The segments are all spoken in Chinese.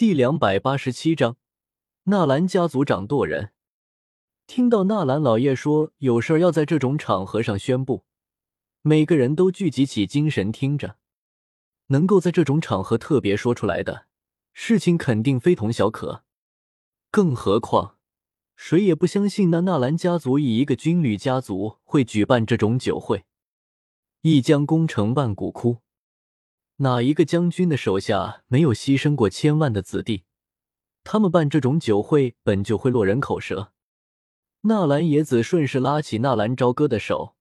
第两百八十七章，纳兰家族掌舵人。听到纳兰老爷说有事儿要在这种场合上宣布，每个人都聚集起精神听着。能够在这种场合特别说出来的事情，肯定非同小可。更何况，谁也不相信那纳兰家族以一个军旅家族会举办这种酒会。一将功成万骨枯。哪一个将军的手下没有牺牲过千万的子弟？他们办这种酒会本就会落人口舌。纳兰野子顺势拉起纳兰朝歌的手，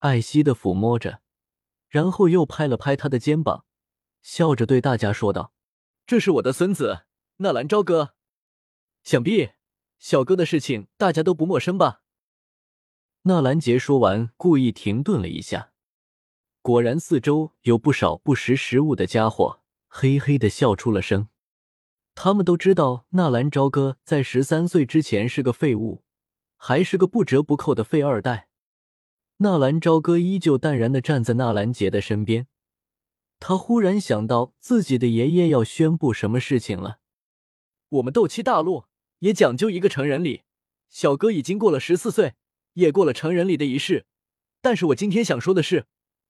爱惜的抚摸着，然后又拍了拍他的肩膀，笑着对大家说道：“这是我的孙子纳兰朝歌，想必小哥的事情大家都不陌生吧？”纳兰杰说完，故意停顿了一下。果然，四周有不少不识时务的家伙，嘿嘿的笑出了声。他们都知道纳兰朝歌在十三岁之前是个废物，还是个不折不扣的废二代。纳兰朝歌依旧淡然的站在纳兰杰的身边。他忽然想到自己的爷爷要宣布什么事情了。我们斗气大陆也讲究一个成人礼，小哥已经过了十四岁，也过了成人礼的仪式。但是我今天想说的是。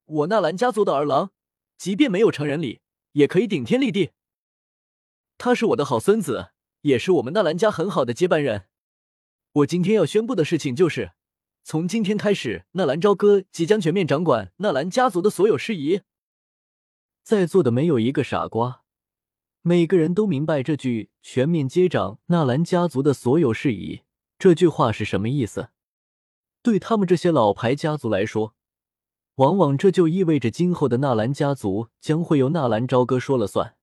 我纳兰家族的儿郎，即便没有成人礼，也可以顶天立地。他是我的好孙子，也是我们纳兰家很好的接班人。我今天要宣布的事情就是，从今天开始，纳兰朝歌即将全面掌管纳兰家族的所有事宜。在座的没有一个傻瓜，每个人都明白这句“全面接掌纳兰家族的所有事宜”这句话是什么意思。对他们这些老牌家族来说，往往这就意味着今后的纳兰家族将会由纳兰朝歌说了算，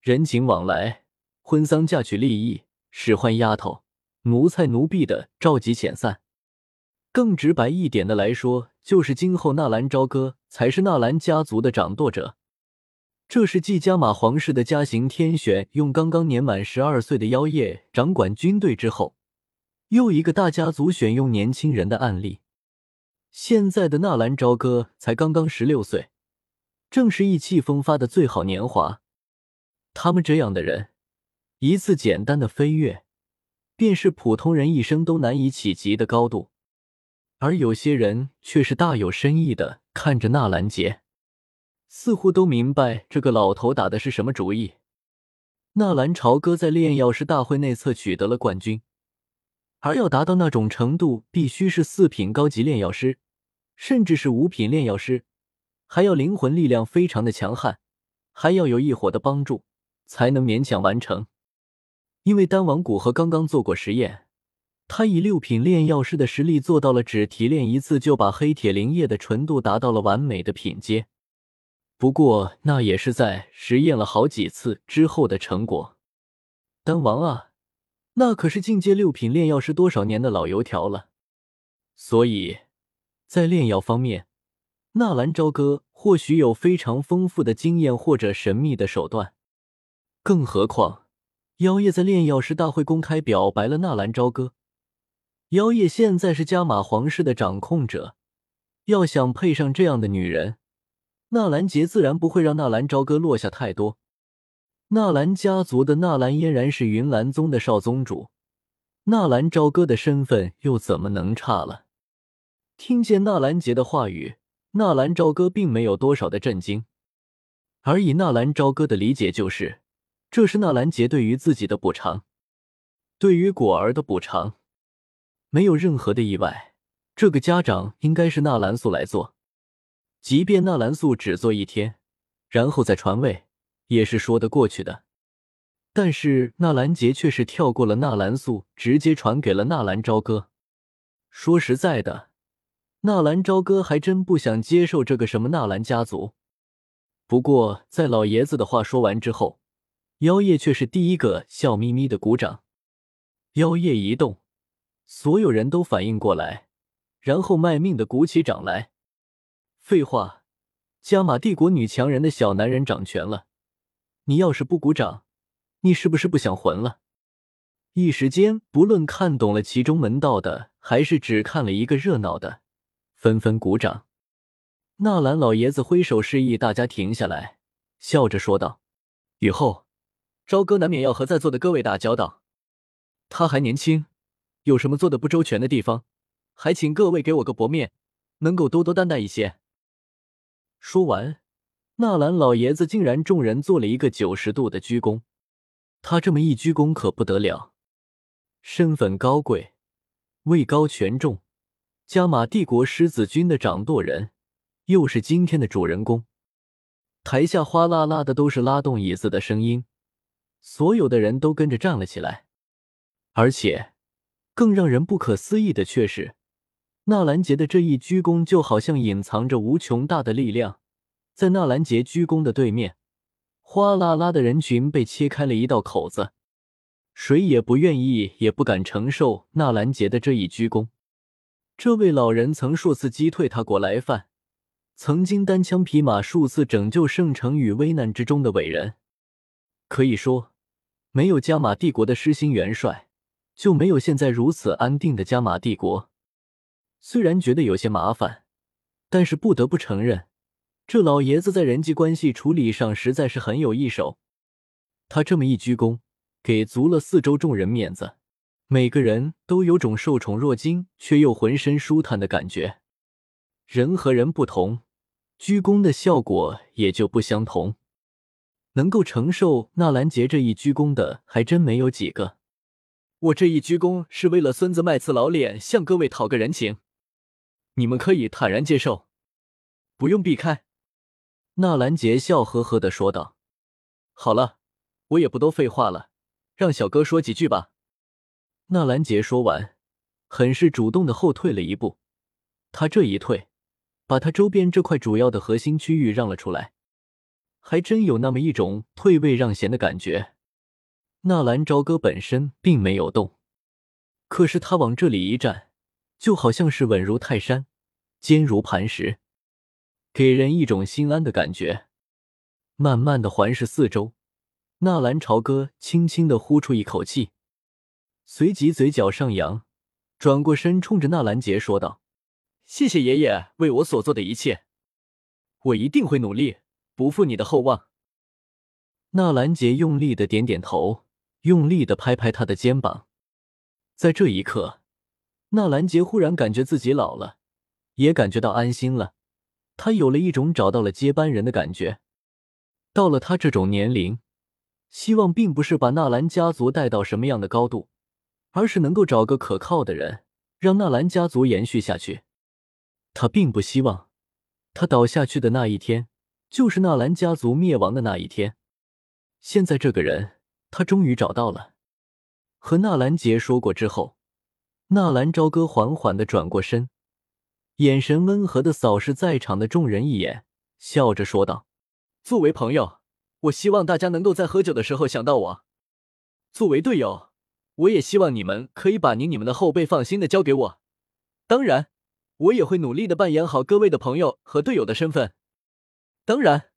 人情往来、婚丧嫁娶、利益、使唤丫头、奴才奴婢的召集遣散，更直白一点的来说，就是今后纳兰朝歌才是纳兰家族的掌舵者。这是继加玛皇室的家行天选用刚刚年满十二岁的妖夜掌管军队之后，又一个大家族选用年轻人的案例。现在的纳兰朝歌才刚刚十六岁，正是意气风发的最好年华。他们这样的人，一次简单的飞跃，便是普通人一生都难以企及的高度。而有些人却是大有深意的看着纳兰杰，似乎都明白这个老头打的是什么主意。纳兰朝歌在炼药师大会内测取得了冠军。而要达到那种程度，必须是四品高级炼药师，甚至是五品炼药师，还要灵魂力量非常的强悍，还要有异火的帮助，才能勉强完成。因为丹王古河刚刚做过实验，他以六品炼药师的实力做到了只提炼一次就把黑铁灵液的纯度达到了完美的品阶。不过那也是在实验了好几次之后的成果。丹王啊！那可是进阶六品炼药师多少年的老油条了，所以，在炼药方面，纳兰朝歌或许有非常丰富的经验或者神秘的手段。更何况，妖夜在炼药师大会公开表白了纳兰朝歌。妖夜现在是加玛皇室的掌控者，要想配上这样的女人，纳兰杰自然不会让纳兰朝歌落下太多。纳兰家族的纳兰嫣然是云岚宗的少宗主，纳兰朝歌的身份又怎么能差了？听见纳兰杰的话语，纳兰朝歌并没有多少的震惊，而以纳兰朝歌的理解，就是这是纳兰杰对于自己的补偿，对于果儿的补偿。没有任何的意外，这个家长应该是纳兰素来做，即便纳兰素只做一天，然后再传位。也是说得过去的，但是纳兰杰却是跳过了纳兰素，直接传给了纳兰朝歌。说实在的，纳兰朝歌还真不想接受这个什么纳兰家族。不过在老爷子的话说完之后，妖夜却是第一个笑眯眯的鼓掌。妖夜一动，所有人都反应过来，然后卖命的鼓起掌来。废话，加玛帝国女强人的小男人掌权了。你要是不鼓掌，你是不是不想混了？一时间，不论看懂了其中门道的，还是只看了一个热闹的，纷纷鼓掌。纳兰老爷子挥手示意大家停下来，笑着说道：“以后，朝歌难免要和在座的各位打交道。他还年轻，有什么做的不周全的地方，还请各位给我个薄面，能够多多担待一些。说完，纳兰老爷子竟然众人做了一个九十度的鞠躬。他这么一鞠躬可不得了，身份高贵，位高权重，加玛帝国狮子军的掌舵人，又是今天的主人公。台下哗啦啦的都是拉动椅子的声音，所有的人都跟着站了起来。而且，更让人不可思议的却是，纳兰杰的这一鞠躬就好像隐藏着无穷大的力量。在纳兰杰鞠躬的对面，哗啦啦的人群被切开了一道口子，谁也不愿意，也不敢承受纳兰杰的这一鞠躬。这位老人曾数次击退他国来犯。曾经单枪匹马数次拯救圣城于危难之中的伟人，可以说，没有加玛帝国的失心元帅，就没有现在如此安定的加玛帝国。虽然觉得有些麻烦，但是不得不承认，这老爷子在人际关系处理上实在是很有一手。他这么一鞠躬，给足了四周众人面子，每个人都有种受宠若惊却又浑身舒坦的感觉。人和人不同，鞠躬的效果也就不相同。能够承受纳兰杰这一鞠躬的，还真没有几个。我这一鞠躬是为了孙子麦次老脸向各位讨个人情，你们可以坦然接受，不用避开。纳兰杰笑呵呵的说道：“好了，我也不多废话了，让小哥说几句吧。”纳兰杰说完，很是主动的后退了一步。他这一退。把他周边这块主要的核心区域让了出来，还真有那么一种退位让贤的感觉。纳兰朝歌本身并没有动，可是他往这里一站，就好像是稳如泰山，坚如磐石，给人一种心安的感觉。慢慢的环视四周，纳兰朝歌轻轻的呼出一口气，随即嘴角上扬，转过身冲着纳兰杰说道。谢谢爷爷为我所做的一切，我一定会努力，不负你的厚望。纳兰杰用力的点点头，用力的拍拍他的肩膀。在这一刻，纳兰杰忽然感觉自己老了，也感觉到安心了。他有了一种找到了接班人的感觉。到了他这种年龄，希望并不是把纳兰家族带到什么样的高度，而是能够找个可靠的人，让纳兰家族延续下去。他并不希望，他倒下去的那一天，就是纳兰家族灭亡的那一天。现在这个人，他终于找到了。和纳兰杰说过之后，纳兰朝歌缓缓的转过身，眼神温和的扫视在场的众人一眼，笑着说道：“作为朋友，我希望大家能够在喝酒的时候想到我；作为队友，我也希望你们可以把您你们的后辈放心的交给我。当然。”我也会努力的扮演好各位的朋友和队友的身份。当然，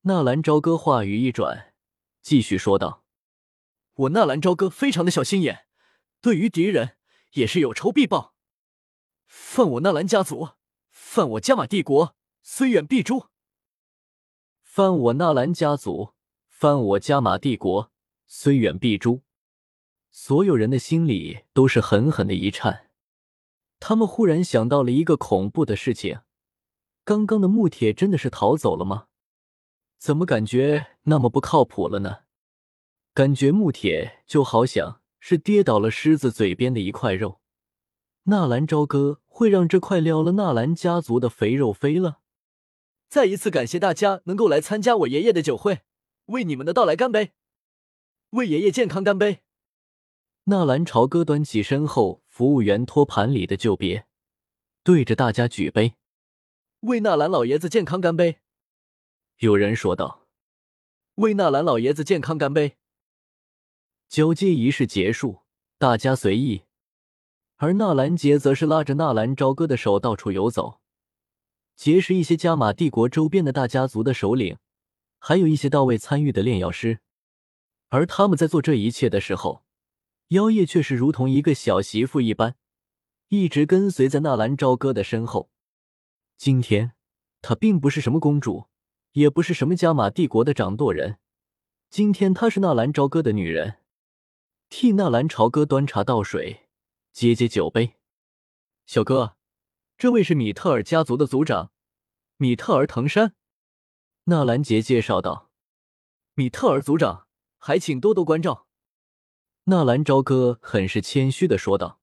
纳兰朝歌话语一转，继续说道：“我纳兰朝歌非常的小心眼，对于敌人也是有仇必报。犯我纳兰家族，犯我加玛帝国，虽远必诛。犯我纳兰家族，犯我加玛帝国，虽远必诛。”所有人的心里都是狠狠的一颤。他们忽然想到了一个恐怖的事情：刚刚的穆铁真的是逃走了吗？怎么感觉那么不靠谱了呢？感觉穆铁就好像是跌倒了狮子嘴边的一块肉。纳兰朝歌会让这块撩了纳兰家族的肥肉飞了？再一次感谢大家能够来参加我爷爷的酒会，为你们的到来干杯！为爷爷健康干杯！纳兰朝歌端起身后。服务员托盘里的酒别，对着大家举杯，为纳兰老爷子健康干杯。有人说道：“为纳兰老爷子健康干杯。”交接仪式结束，大家随意，而纳兰杰则是拉着纳兰朝歌的手到处游走，结识一些加玛帝国周边的大家族的首领，还有一些到位参与的炼药师。而他们在做这一切的时候。妖夜却是如同一个小媳妇一般，一直跟随在纳兰朝歌的身后。今天，她并不是什么公主，也不是什么加玛帝国的掌舵人，今天她是纳兰朝歌的女人，替纳兰朝歌端茶倒水，接接酒杯。小哥，这位是米特尔家族的族长，米特尔藤山。纳兰杰介绍道：“米特尔族长，还请多多关照。”纳兰朝歌很是谦虚的说道：“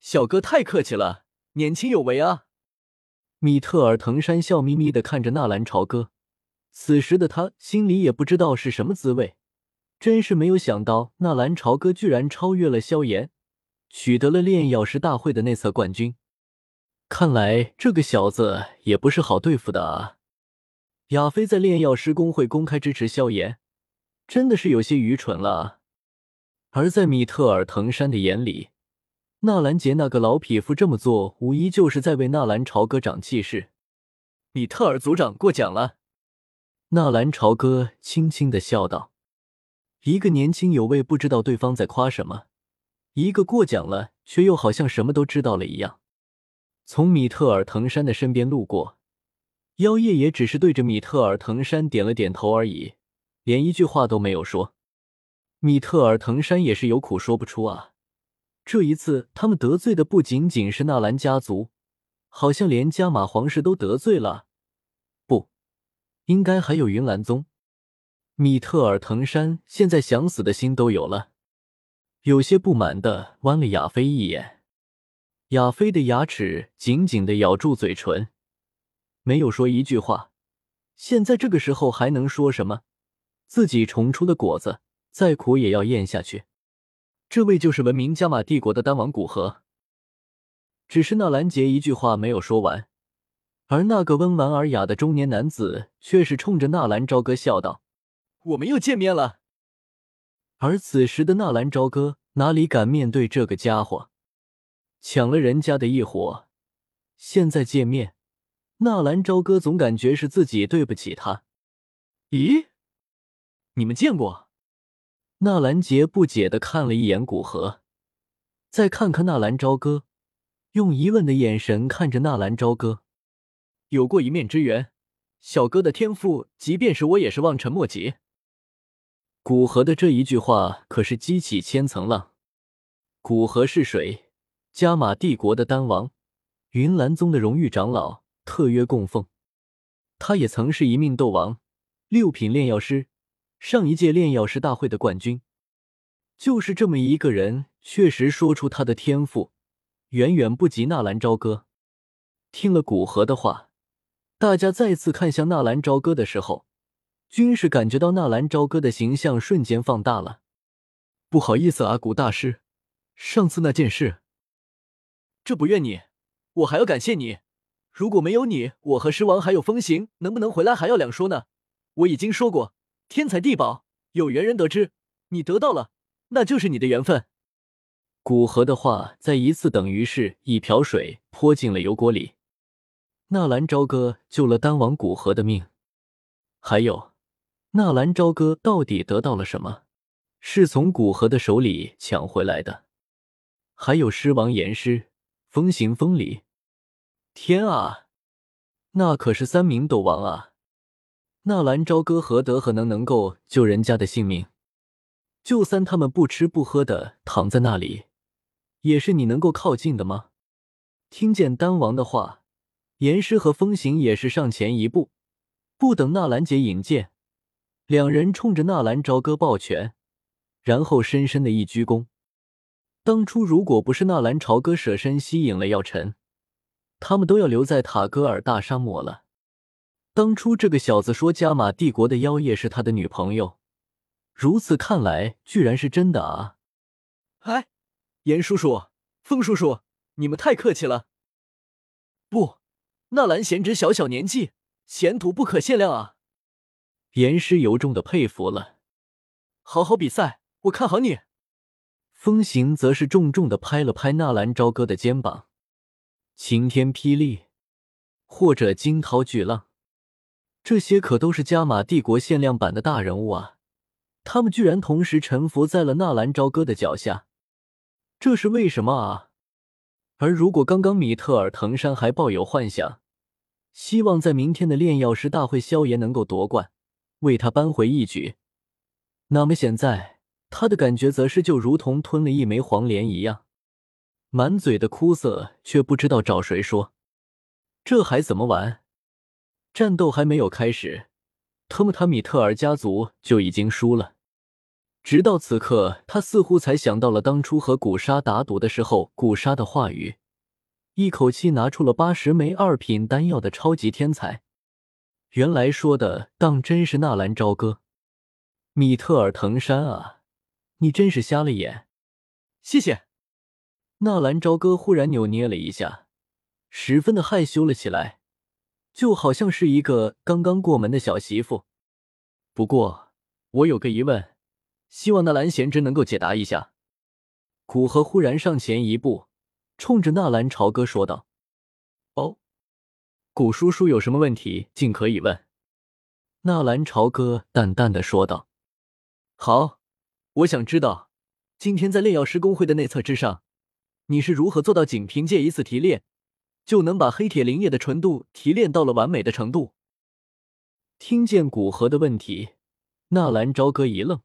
小哥太客气了，年轻有为啊。”米特尔藤山笑眯眯的看着纳兰朝歌。此时的他心里也不知道是什么滋味，真是没有想到纳兰朝歌居然超越了萧炎，取得了炼药师大会的内测冠军。看来这个小子也不是好对付的啊！亚飞在炼药师公会公开支持萧炎，真的是有些愚蠢了！而在米特尔藤山的眼里，纳兰杰那个老匹夫这么做，无疑就是在为纳兰朝歌长气势。米特尔族长过奖了。纳兰朝歌轻轻的笑道：“一个年轻有为，不知道对方在夸什么；一个过奖了，却又好像什么都知道了一样。”从米特尔藤山的身边路过，妖夜也只是对着米特尔藤山点了点头而已，连一句话都没有说。米特尔藤山也是有苦说不出啊！这一次，他们得罪的不仅仅是纳兰家族，好像连加玛皇室都得罪了。不应该还有云岚宗，米特尔藤山现在想死的心都有了，有些不满的剜了亚飞一眼。亚飞的牙齿紧紧的咬住嘴唇，没有说一句话。现在这个时候还能说什么？自己重出的果子，再苦也要咽下去。这位就是闻名加玛帝国的丹王古河。只是纳兰杰一句话没有说完。而那个温婉尔雅的中年男子却是冲着纳兰朝歌笑道：“我们又见面了。”而此时的纳兰朝歌哪里敢面对这个家伙，抢了人家的一伙，现在见面，纳兰朝歌总感觉是自己对不起他。咦，你们见过？纳兰杰不解的看了一眼古河，再看看纳兰朝歌，用疑问的眼神看着纳兰朝歌。有过一面之缘，小哥的天赋，即便是我也是望尘莫及。古河的这一句话可是激起千层浪。古河是谁？加玛帝国的丹王，云岚宗的荣誉长老，特约供奉。他也曾是一命斗王，六品炼药师，上一届炼药师大会的冠军。就是这么一个人，确实说出他的天赋，远远不及纳兰朝歌。听了古河的话。大家再次看向纳兰朝歌的时候，均是感觉到纳兰朝歌的形象瞬间放大了。不好意思啊，古大师，上次那件事，这不怨你，我还要感谢你。如果没有你，我和狮王还有风行能不能回来还要两说呢。我已经说过，天才地宝，有缘人得之，你得到了，那就是你的缘分。古河的话再一次等于是一瓢水泼进了油锅里。纳兰朝歌救了丹王古河的命，还有，纳兰朝歌到底得到了什么？是从古河的手里抢回来的？还有狮王岩狮、风行风里，天啊，那可是三名斗王啊！纳兰朝歌何德何能能够救人家的性命？就算他们不吃不喝的躺在那里，也是你能够靠近的吗？听见丹王的话。严师和风行也是上前一步，不等纳兰杰引荐，两人冲着纳兰朝歌抱拳，然后深深的一鞠躬。当初如果不是纳兰朝歌舍身吸引了药尘，他们都要留在塔戈尔大沙漠了。当初这个小子说加玛帝国的妖夜是他的女朋友，如此看来，居然是真的啊！哎，严叔叔、风叔叔，你们太客气了。不。纳兰贤侄小小年纪，前途不可限量啊！严师由衷的佩服了。好好比赛，我看好你。风行则是重重的拍了拍纳兰朝歌的肩膀。晴天霹雳，或者惊涛巨浪，这些可都是加玛帝国限量版的大人物啊！他们居然同时臣服在了纳兰朝歌的脚下，这是为什么啊？而如果刚刚米特尔藤山还抱有幻想，希望在明天的炼药师大会，萧炎能够夺冠，为他扳回一局。那么现在他的感觉则是就如同吞了一枚黄连一样，满嘴的哭涩，却不知道找谁说。这还怎么玩？战斗还没有开始，特姆塔米特尔家族就已经输了。直到此刻，他似乎才想到了当初和古沙打赌的时候，古沙的话语，一口气拿出了八十枚二品丹药的超级天才。原来说的当真是纳兰朝歌，米特尔藤山啊，你真是瞎了眼！谢谢。纳兰朝歌忽然扭捏了一下，十分的害羞了起来，就好像是一个刚刚过门的小媳妇。不过我有个疑问。希望纳兰贤之能够解答一下。古河忽然上前一步，冲着纳兰朝歌说道：“哦，古叔叔有什么问题，尽可以问。”纳兰朝歌淡淡的说道：“好，我想知道，今天在炼药师公会的内测之上，你是如何做到仅凭借一次提炼，就能把黑铁灵液的纯度提炼到了完美的程度？”听见古河的问题，纳兰朝歌一愣。